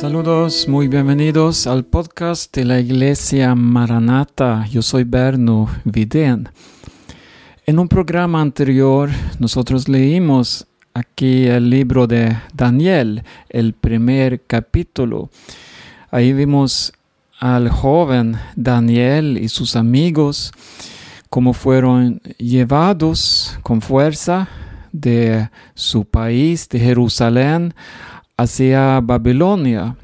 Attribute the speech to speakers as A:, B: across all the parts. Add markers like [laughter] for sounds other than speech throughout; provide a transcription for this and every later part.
A: Saludos, muy bienvenidos al podcast de la Iglesia Maranata. Yo soy Berno Vidén. En un programa anterior nosotros leímos aquí el libro de Daniel, el primer capítulo. Ahí vimos al joven Daniel y sus amigos cómo fueron llevados con fuerza de su país, de Jerusalén, hacia Babilonia.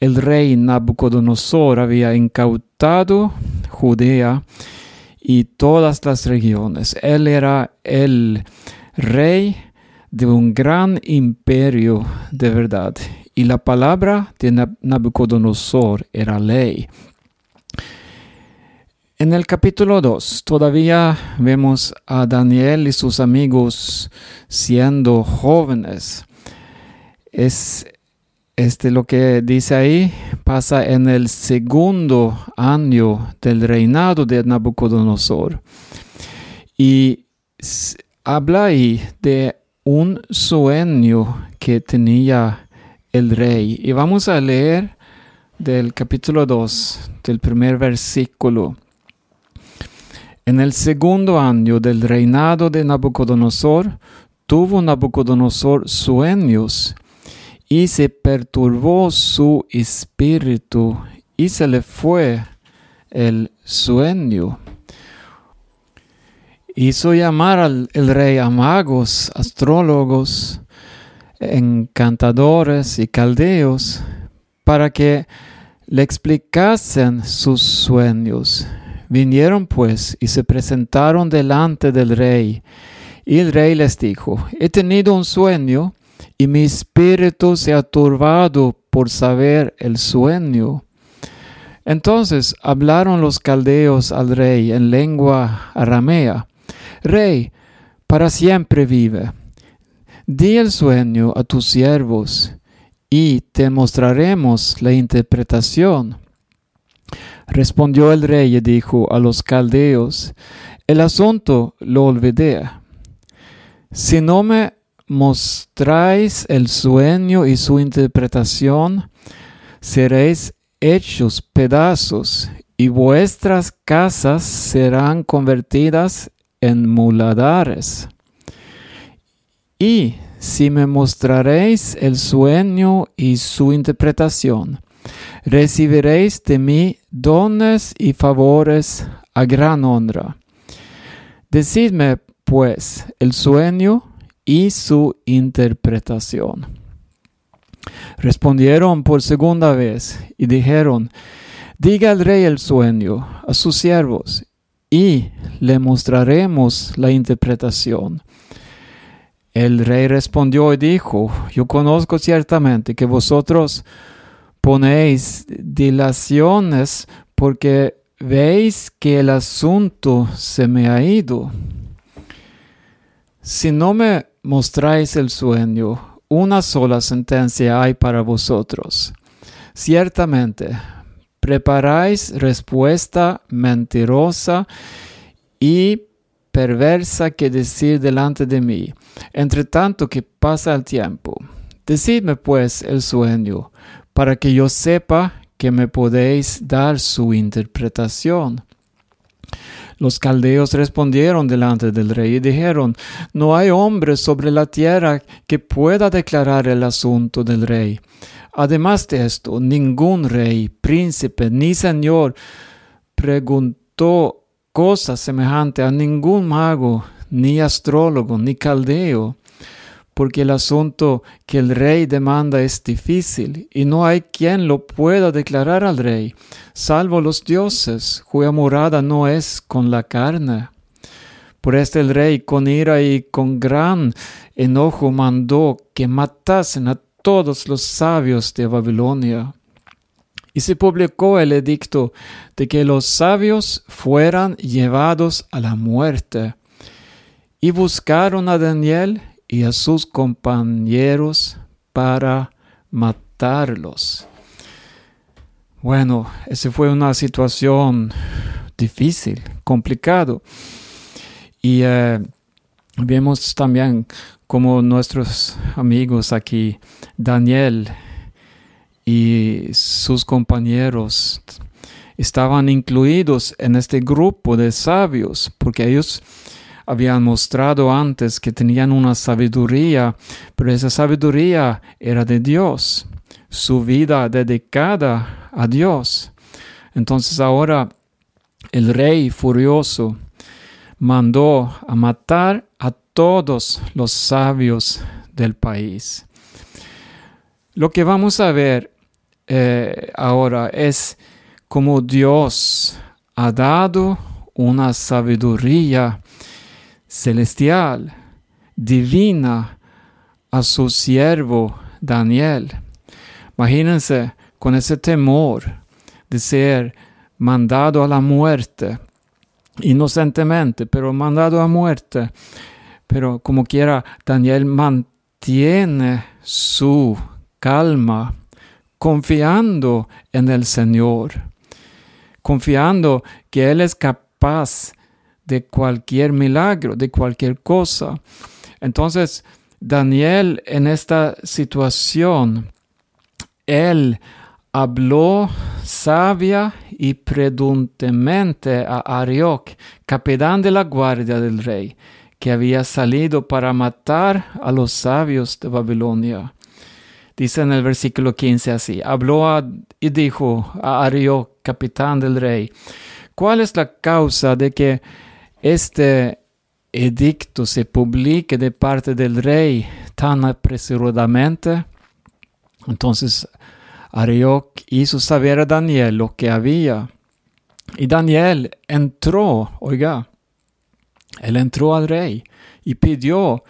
A: El rey Nabucodonosor había incautado Judea y todas las regiones. Él era el rey de un gran imperio de verdad. Y la palabra de Nabucodonosor era ley. En el capítulo 2 todavía vemos a Daniel y sus amigos siendo jóvenes. Es este lo que dice ahí pasa en el segundo año del reinado de Nabucodonosor. Y habla ahí de un sueño que tenía el rey. Y vamos a leer del capítulo 2, del primer versículo. En el segundo año del reinado de Nabucodonosor, tuvo Nabucodonosor sueños y se perturbó su espíritu y se le fue el sueño. Hizo llamar al el rey a magos, astrólogos, encantadores y caldeos para que le explicasen sus sueños Vinieron pues y se presentaron delante del rey. Y el rey les dijo, he tenido un sueño y mi espíritu se ha turbado por saber el sueño. Entonces hablaron los caldeos al rey en lengua aramea. Rey, para siempre vive. Di el sueño a tus siervos y te mostraremos la interpretación. Respondió el rey y dijo a los caldeos, el asunto lo olvidé. Si no me mostráis el sueño y su interpretación, seréis hechos pedazos y vuestras casas serán convertidas en muladares. Y si me mostraréis el sueño y su interpretación, recibiréis de mí dones y favores a gran honra. Decidme, pues, el sueño y su interpretación. Respondieron por segunda vez y dijeron, Diga al rey el sueño a sus siervos y le mostraremos la interpretación. El rey respondió y dijo, Yo conozco ciertamente que vosotros ponéis dilaciones porque veis que el asunto se me ha ido. Si no me mostráis el sueño, una sola sentencia hay para vosotros. Ciertamente, preparáis respuesta mentirosa y perversa que decir delante de mí, entre tanto que pasa el tiempo. Decidme pues el sueño, para que yo sepa que me podéis dar su interpretación. Los caldeos respondieron delante del rey y dijeron, No hay hombre sobre la tierra que pueda declarar el asunto del rey. Además de esto, ningún rey, príncipe ni señor preguntó cosa semejante a ningún mago, ni astrólogo, ni caldeo porque el asunto que el rey demanda es difícil y no hay quien lo pueda declarar al rey, salvo los dioses, cuya morada no es con la carne. Por este el rey con ira y con gran enojo mandó que matasen a todos los sabios de Babilonia. Y se publicó el edicto de que los sabios fueran llevados a la muerte. Y buscaron a Daniel y a sus compañeros para matarlos. Bueno, esa fue una situación difícil, complicado. Y eh, vemos también como nuestros amigos aquí, Daniel y sus compañeros estaban incluidos en este grupo de sabios, porque ellos habían mostrado antes que tenían una sabiduría, pero esa sabiduría era de Dios, su vida dedicada a Dios. Entonces ahora el rey furioso mandó a matar a todos los sabios del país. Lo que vamos a ver eh, ahora es cómo Dios ha dado una sabiduría celestial, divina, a su siervo Daniel. Imagínense con ese temor de ser mandado a la muerte, inocentemente, pero mandado a muerte. Pero como quiera, Daniel mantiene su calma, confiando en el Señor, confiando que Él es capaz de cualquier milagro, de cualquier cosa. Entonces, Daniel en esta situación, él habló sabia y prudentemente a Arioc, capitán de la guardia del rey, que había salido para matar a los sabios de Babilonia. Dice en el versículo 15 así, habló y dijo a Arioc, capitán del rey, ¿cuál es la causa de que este edicto se publique de parte del rey tan apresuradamente, entonces Arioc hizo saber a Daniel lo que había. Y Daniel entró, oiga, él entró al rey y pidió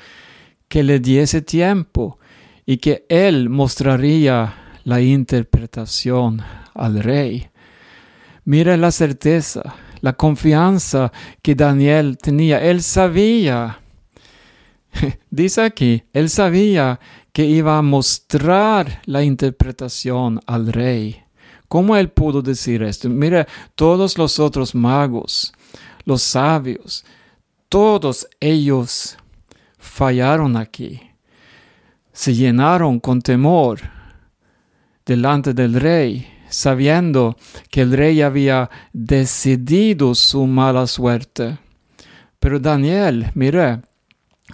A: que le diese tiempo y que él mostraría la interpretación al rey. Mira la certeza la confianza que Daniel tenía. Él sabía, [laughs] dice aquí, él sabía que iba a mostrar la interpretación al rey. ¿Cómo él pudo decir esto? Mira, todos los otros magos, los sabios, todos ellos fallaron aquí. Se llenaron con temor delante del rey sabiendo que el rey había decidido su mala suerte. Pero Daniel, mire,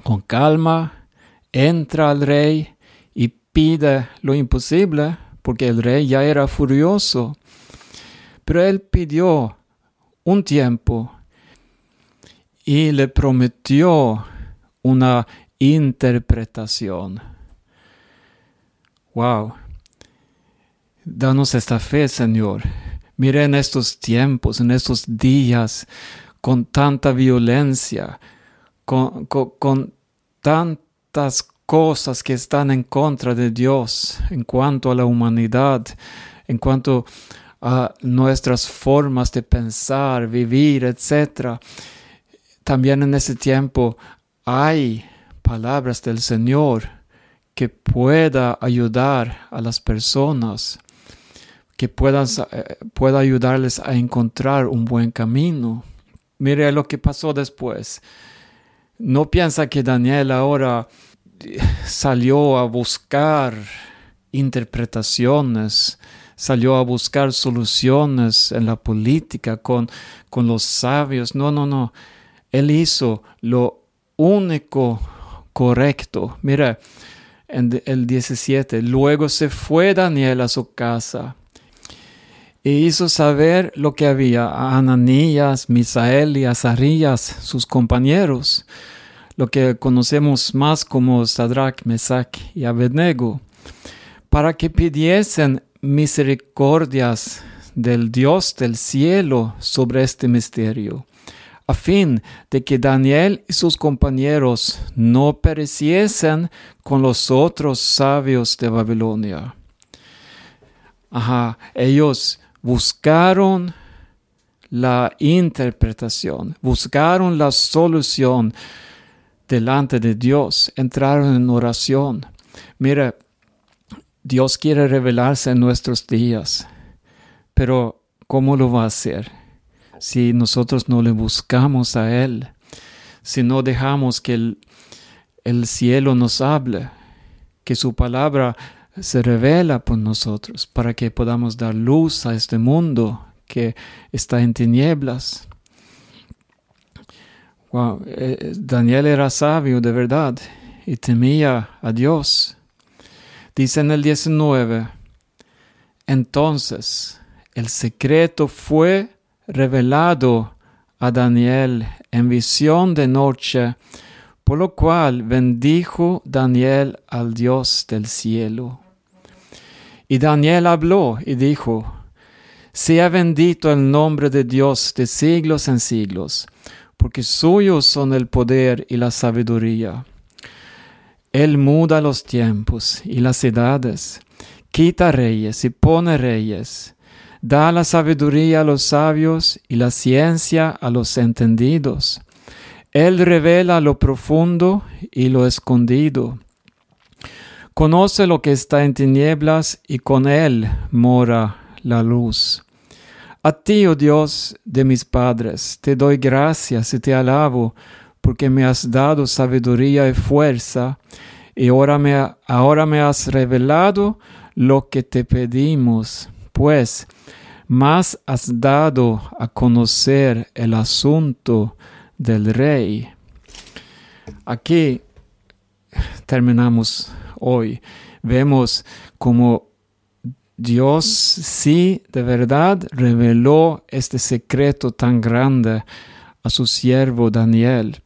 A: con calma, entra al rey y pide lo imposible, porque el rey ya era furioso. Pero él pidió un tiempo y le prometió una interpretación. Wow. Danos esta fe, Señor. Mire en estos tiempos, en estos días, con tanta violencia, con, con, tantas cosas que están en contra de Dios en cuanto a la humanidad, en cuanto a nuestras formas de pensar, vivir, etc. También en ese tiempo hay palabras del Señor que pueda ayudar a las personas que puedas, eh, pueda ayudarles a encontrar un buen camino. Mire lo que pasó después. No piensa que Daniel ahora eh, salió a buscar interpretaciones, salió a buscar soluciones en la política con, con los sabios. No, no, no. Él hizo lo único correcto. Mira, en el 17, luego se fue Daniel a su casa e hizo saber lo que había a Ananías, Misael y Azarías, sus compañeros, lo que conocemos más como Sadrach, Mesach y Abednego, para que pidiesen misericordias del Dios del cielo sobre este misterio, a fin de que Daniel y sus compañeros no pereciesen con los otros sabios de Babilonia. Ajá, ellos buscaron la interpretación, buscaron la solución delante de Dios, entraron en oración. Mira, Dios quiere revelarse en nuestros días, pero ¿cómo lo va a hacer? Si nosotros no le buscamos a Él, si no dejamos que el, el cielo nos hable, que su palabra se revela por nosotros para que podamos dar luz a este mundo que está en tinieblas. Eh, Daniel era sabio de verdad y temía a Dios. Dice en el 19, entonces el secreto fue revelado a Daniel en visión de noche, por lo cual bendijo Daniel al Dios del cielo. Y Daniel habló y dijo, sea bendito el nombre de Dios de siglos en siglos, porque suyos son el poder y la sabiduría. Él muda los tiempos y las edades, quita reyes y pone reyes da la sabiduría a los sabios y la ciencia a los entendidos. Él revela lo profundo y lo escondido. Conoce lo que está en tinieblas y con él mora la luz. A ti, oh Dios de mis padres, te doy gracias y te alabo, porque me has dado sabiduría y fuerza, y ahora me, ahora me has revelado lo que te pedimos pues más has dado a conocer el asunto del rey. Aquí terminamos hoy. Vemos como Dios sí de verdad reveló este secreto tan grande a su siervo Daniel.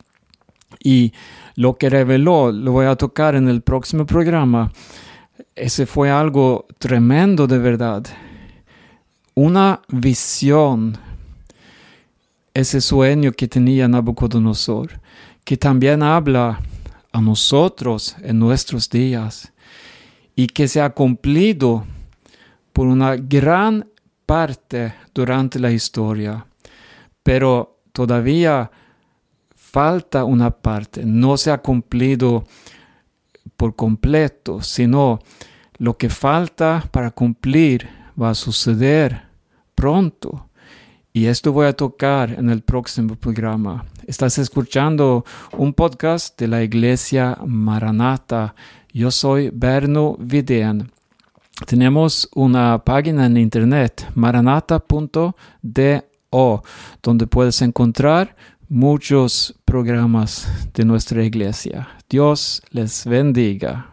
A: Y lo que reveló lo voy a tocar en el próximo programa. Ese fue algo tremendo de verdad una visión, ese sueño que tenía Nabucodonosor, que también habla a nosotros en nuestros días y que se ha cumplido por una gran parte durante la historia, pero todavía falta una parte, no se ha cumplido por completo, sino lo que falta para cumplir va a suceder pronto. Y esto voy a tocar en el próximo programa. Estás escuchando un podcast de la iglesia Maranata. Yo soy Berno Vidén. Tenemos una página en internet, maranata.do, donde puedes encontrar muchos programas de nuestra iglesia. Dios les bendiga.